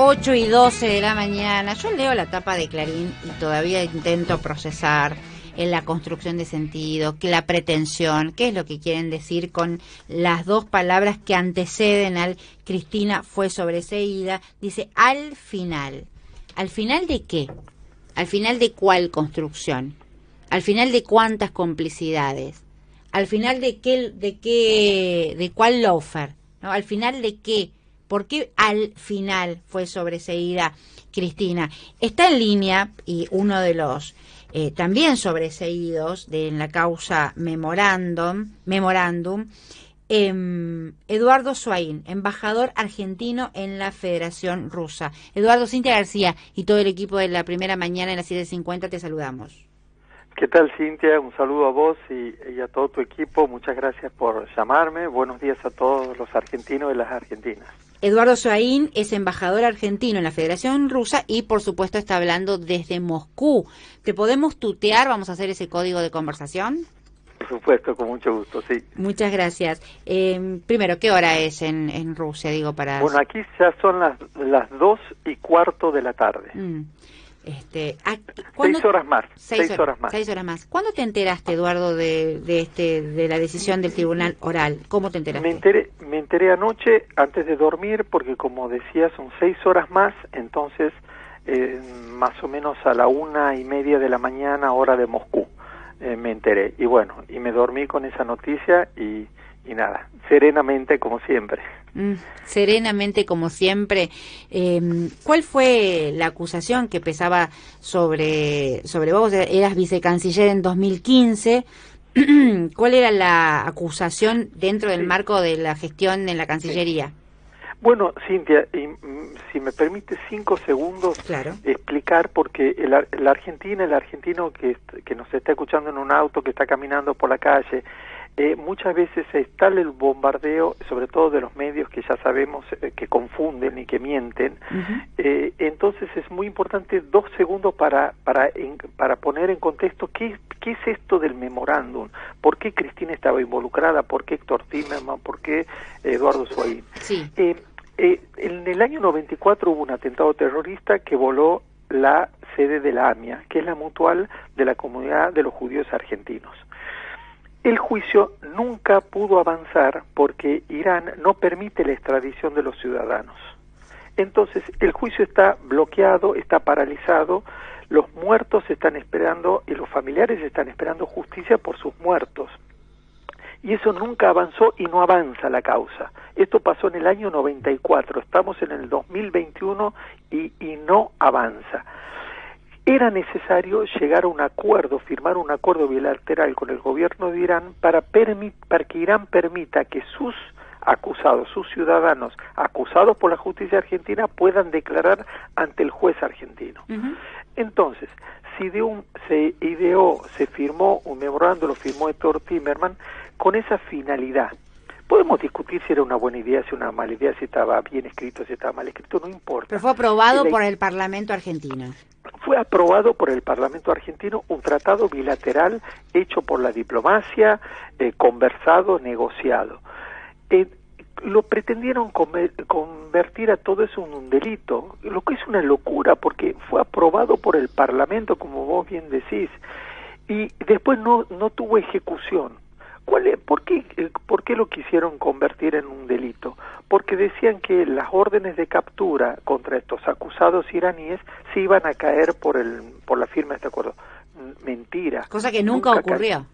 8 y 12 de la mañana. Yo leo la tapa de Clarín y todavía intento procesar en la construcción de sentido, que la pretensión, qué es lo que quieren decir con las dos palabras que anteceden al Cristina fue sobreseída. Dice al final. ¿Al final de qué? ¿Al final de cuál construcción? ¿Al final de cuántas complicidades? ¿Al final de qué, de qué, de cuál lofer? ¿No? ¿Al final de qué? ¿Por qué al final fue sobreseída Cristina? Está en línea y uno de los eh, también sobreseídos de en la causa memorándum, memorándum em, Eduardo Suaín, embajador argentino en la Federación Rusa. Eduardo Cintia García y todo el equipo de la primera mañana en las 7.50 te saludamos. ¿Qué tal, Cintia? Un saludo a vos y, a todo tu equipo. Muchas gracias por llamarme. Buenos días a todos los argentinos y las argentinas. Eduardo Soaín es embajador argentino en la Federación Rusa y, por supuesto, está hablando desde Moscú. ¿Te podemos tutear? Vamos a hacer ese código de conversación. Por supuesto, con mucho gusto, sí. Muchas gracias. Eh, primero, ¿qué hora es en, Rusia? Digo, para... Bueno, aquí ya son las, las dos y cuarto de la tarde. Mm. Este, seis horas más. Seis, horas, más. Seis horas más. ¿Cuándo te enteraste, Eduardo, de, de, este, de la decisión del tribunal oral? ¿Cómo te enteraste? Me enteré, me enteré anoche antes de dormir porque, como decía, son seis horas más, entonces eh, más o menos a la una y media de la mañana, hora de Moscú, eh, me enteré. Y bueno, y me dormí con esa noticia y, y nada, serenamente como siempre. Mm, serenamente como siempre. Em, ¿Cuál fue la acusación que pesaba sobre, sobre vos? Eras vicecanciller en 2015. ¿Cuál era la acusación dentro del marco de la gestión en la Cancillería? Bueno, Cintia, y, mm, si me permite cinco segundos explicar, porque la Argentina, el argentino que, que nos está escuchando en un auto, que está caminando por la calle, eh, muchas veces está el bombardeo, sobre todo de los medios que ya sabemos eh, que confunden y que mienten. eh, entonces es muy importante dos segundos para, para, para poner en contexto qué, qué es esto del memorándum, por qué Cristina estaba involucrada, por qué Héctor Timerman, por qué Eduardo Suaín. Eh, eh, en el año 94 hubo un atentado terrorista que voló la sede de la AMIA, que es la mutual de la comunidad de los judíos argentinos. El juicio nunca pudo avanzar porque Irán no permite la extradición de los ciudadanos. Entonces, el juicio está bloqueado, está paralizado, los muertos están esperando y los familiares están esperando justicia por sus muertos. Y eso nunca avanzó y no avanza la causa. Esto pasó en el año 94, estamos en el 2021 y, y no avanza era necesario llegar a un acuerdo, firmar un acuerdo bilateral con el gobierno de Irán para, para que Irán permita que sus acusados, sus ciudadanos acusados por la justicia argentina puedan declarar ante el juez argentino. Entonces, si de un, se ideó, se firmó un memorando, lo firmó Héctor Timerman, con esa finalidad. Podemos discutir si era una buena idea, si era una mala idea, si estaba bien escrito, si estaba mal escrito, no importa. Pero fue aprobado por el Parlamento argentino fue aprobado por el Parlamento argentino un tratado bilateral hecho por la diplomacia, eh, conversado, negociado. Eh, lo pretendieron convertir a todo eso en un delito, lo que es una locura porque fue aprobado por el Parlamento, como vos bien decís, y después no, no tuvo ejecución. ¿Cuál por, qué, eh, ¿Por qué lo quisieron convertir en un delito? Porque decían que las órdenes de captura contra estos acusados iraníes se iban a caer por, el, por la firma de este acuerdo. Mentira. Cosa que nunca, ocurrió.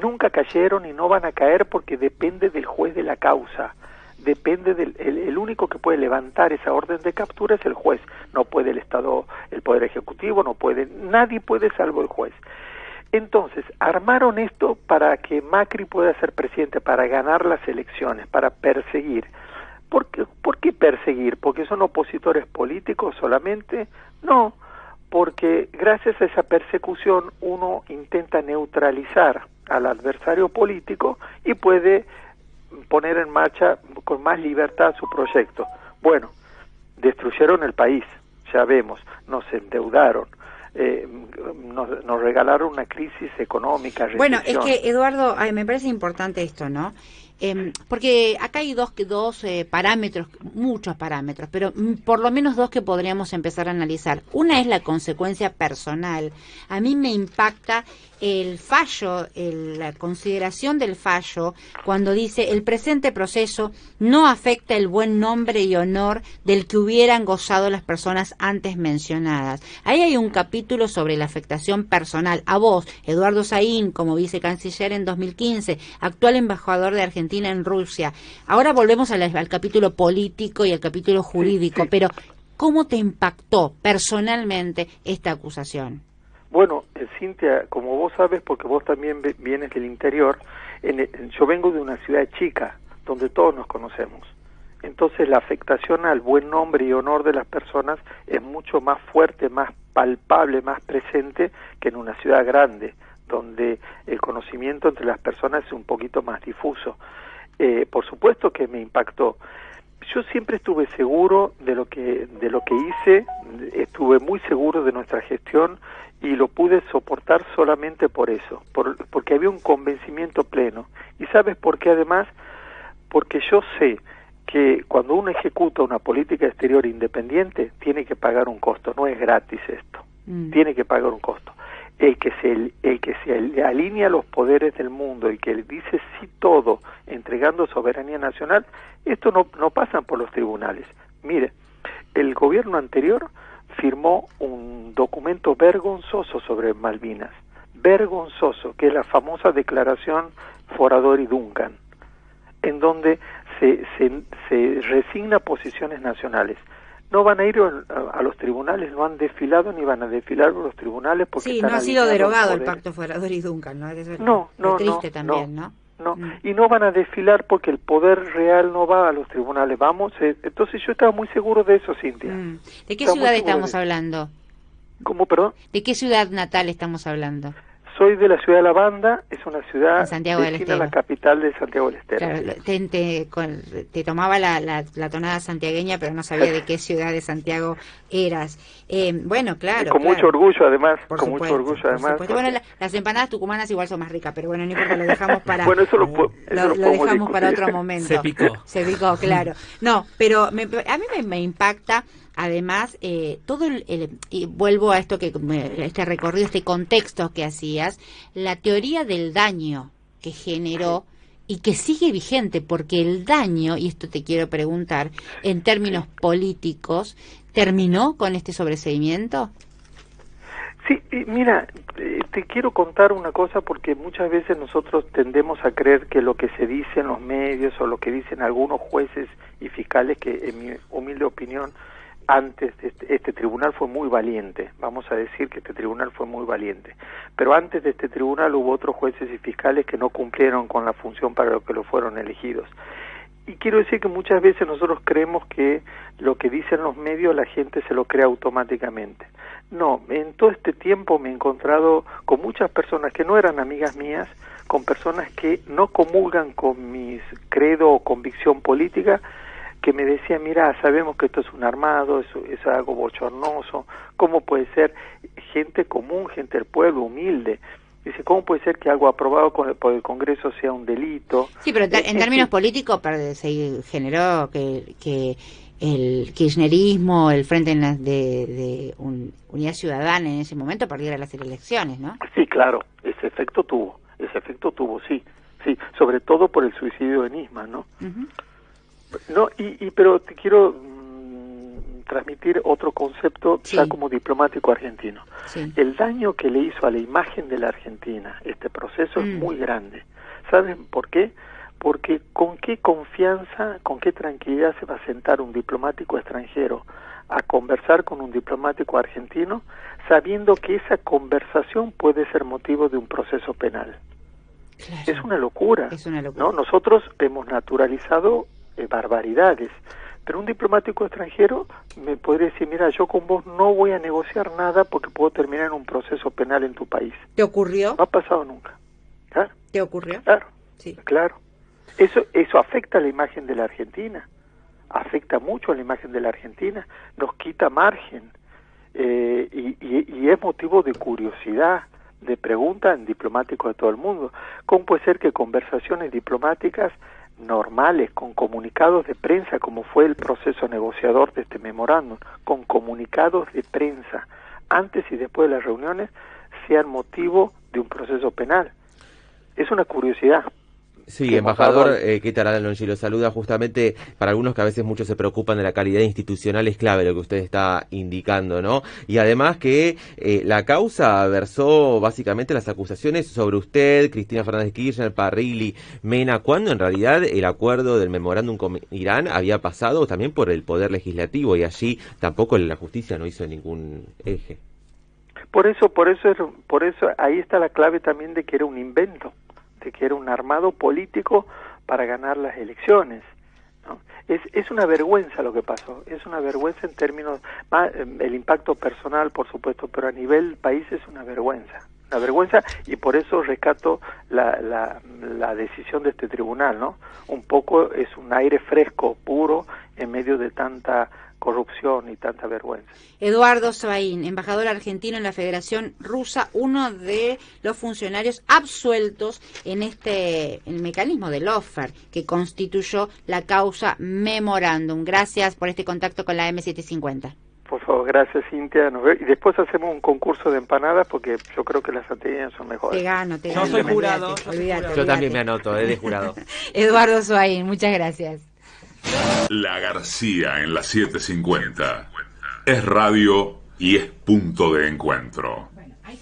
nunca cayeron y no van a caer porque depende del juez de la causa. Depende del el, único que puede levantar esa orden de captura es el juez. No puede el Estado, el Poder Ejecutivo, no puede, nadie puede salvo el juez. Entonces, armaron esto para que Macri pueda ser presidente, para ganar las elecciones, para perseguir. ¿Por qué, ¿Por qué perseguir? ¿Porque son opositores políticos solamente? No, porque gracias a esa persecución uno intenta neutralizar al adversario político y puede poner en marcha con más libertad su proyecto. Bueno, destruyeron el país, ya vemos, nos endeudaron, eh, nos, regalaron una crisis económica. Bueno, es que Eduardo, me parece importante esto, ¿no? Em, porque acá hay dos, dos eh, parámetros, muchos parámetros, pero mm, por lo menos dos que podríamos empezar a analizar. Una es la consecuencia personal. A mí me impacta el fallo, la consideración del fallo, cuando dice el presente proceso no afecta el buen nombre y honor del que hubieran gozado las personas antes mencionadas. Ahí hay un capítulo sobre la afectación personal. A vos, Eduardo Saín, como vicecanciller en 2015, actual embajador de Argentina en Rusia. Ahora volvemos al, al capítulo político y al capítulo jurídico, pero ¿cómo te impactó personalmente esta acusación? Bueno, eh, Cintia, como vos sabes, porque vos también vienes del interior, en, yo vengo de una ciudad chica, donde todos nos conocemos. Entonces la afectación al buen nombre y honor de las personas es mucho más fuerte, más palpable, más presente que en una ciudad grande, donde el conocimiento entre las personas es un poquito más difuso. Eh, por supuesto que me impactó. Yo siempre estuve seguro de lo que de lo que hice, estuve muy seguro de nuestra gestión y lo pude soportar solamente por eso, porque había un convencimiento pleno. ¿Y sabes por qué además? Porque yo sé que cuando uno ejecuta una política exterior independiente, tiene que pagar un costo, no es gratis esto, mm. tiene que pagar un costo. El que, se, el que se alinea los poderes del mundo, el que dice sí todo, entregando soberanía nacional, esto no, no pasa por los tribunales. Mire, el gobierno anterior firmó un documento vergonzoso sobre Malvinas, vergonzoso, que es la famosa declaración Forador y Duncan, en donde se, se, resigna posiciones nacionales. No van a ir a, los tribunales, no han desfilado ni van a desfilar los tribunales porque... Sí, no ha sido derogado el pacto Forador y Duncan, ¿no? no, no, triste también, ¿no? no mm. y no van a desfilar porque el poder real no va a los tribunales vamos eh, entonces yo estaba muy seguro de eso Cintia mm. de qué ciudad estamos hablando cómo perdón de qué ciudad natal estamos hablando soy de la ciudad de La Banda, es una ciudad Santiago del Estero. la capital de Santiago del Estero. te, tomaba la, la, tonada santiagueña, pero no sabía de qué ciudad de Santiago eras. Eh, bueno, claro. con mucho orgullo, además. con mucho orgullo, además. Bueno, las empanadas tucumanas igual son más ricas, pero bueno, no importa, lo dejamos para. bueno, eso lo, lo, dejamos para otro momento. Se picó. Se picó, claro. No, pero a mí me impacta además, eh, todo el, y vuelvo a esto que este recorrido, este contexto que hacías, la teoría del daño que generó y que sigue vigente, porque el daño, y esto te quiero preguntar, en términos políticos, ¿terminó con este sobreseimiento? Sí, mira, eh, te quiero contar una cosa porque muchas veces nosotros tendemos a creer que lo que se dice en los medios o lo que dicen algunos jueces y fiscales, que en mi humilde opinión antes de este, este, tribunal fue muy valiente, vamos a decir que este tribunal fue muy valiente, pero antes de este tribunal hubo otros jueces y fiscales que no cumplieron con la función para lo que lo fueron elegidos. Y quiero decir que muchas veces nosotros creemos que lo que dicen los medios la gente se lo cree automáticamente. No, en todo este tiempo me he encontrado con muchas personas que no eran amigas mías, con personas que no comulgan con mis credo o convicción política, que me decía, mira, sabemos que esto es un armado, es, es algo bochornoso, ¿cómo puede ser gente común, gente del pueblo, humilde? Dice, ¿cómo puede ser que algo aprobado por el Congreso sea un delito? Sí, pero en términos políticos se generó que, que el kirchnerismo, el Frente de, de Unidad Ciudadana en ese momento perdiera las elecciones, ¿no? Sí, claro, ese efecto tuvo, ese efecto tuvo, sí, sí, sobre todo por el suicidio de Nisman, ¿no? No, y, pero te quiero mm, transmitir otro concepto ya como diplomático argentino. El daño que le hizo a la imagen de la Argentina este proceso es mm. muy grande. ¿Saben por qué? Porque con qué confianza, con qué tranquilidad se va a sentar un diplomático extranjero a conversar con un diplomático argentino sabiendo que esa conversación puede ser motivo de un proceso penal. Es, una locura, es una locura. ¿no? Nosotros hemos naturalizado eh, barbaridades. Pero un diplomático extranjero me podría decir, mira, yo con vos no voy a negociar nada porque puedo terminar en un proceso penal en tu país. ¿Te ocurrió? No ha pasado nunca. ¿Claro? ¿Te ocurrió? Claro. Sí. Claro. Eso, eso afecta a la imagen de la Argentina. Afecta mucho a la imagen de la Argentina. Nos quita margen. Eh, y, y es motivo de curiosidad de pregunta en diplomáticos de todo el mundo. ¿Cómo puede ser que conversaciones diplomáticas normales, con comunicados de prensa, como fue el proceso negociador de este memorándum, con comunicados de prensa, antes y después de las reuniones, sean motivo de un proceso penal. Es una curiosidad. Sí, embajador, eh, ¿qué tal, Alonso? Lo saluda justamente para algunos que a veces muchos se preocupan de la calidad institucional, es clave lo que usted está indicando, ¿no? Y además que eh, la causa versó básicamente las acusaciones sobre usted, Cristina Fernández Kirchner, Parrilli, Mena, cuando en realidad el acuerdo del memorándum con Irán había pasado también por el Poder Legislativo y allí tampoco la justicia no hizo ningún eje. Por eso, por eso, por eso ahí está la clave también de que era un invento de que era un armado político para ganar las elecciones. ¿no? Es, es una vergüenza lo que pasó, es una vergüenza en términos, em, el impacto personal por supuesto, pero a nivel país es una vergüenza, una vergüenza y por eso rescato la, la, la decisión de este tribunal, ¿no? Un poco es un aire fresco, puro, en medio de tanta corrupción y tanta vergüenza. Eduardo Sabaín, embajador argentino en la Federación Rusa, uno de los funcionarios absueltos en este el mecanismo del offer que constituyó la causa memorándum. Gracias por este contacto con la M750. Por favor, gracias Cintia. Y después hacemos un concurso de empanadas porque yo creo que las anteriores son mejores. Te gano, te gano. Yo soy jurado. Yo también me anoto, eh, de jurado. Eduardo Suaín, muchas gracias. La García en la 750. Es radio y es punto de encuentro.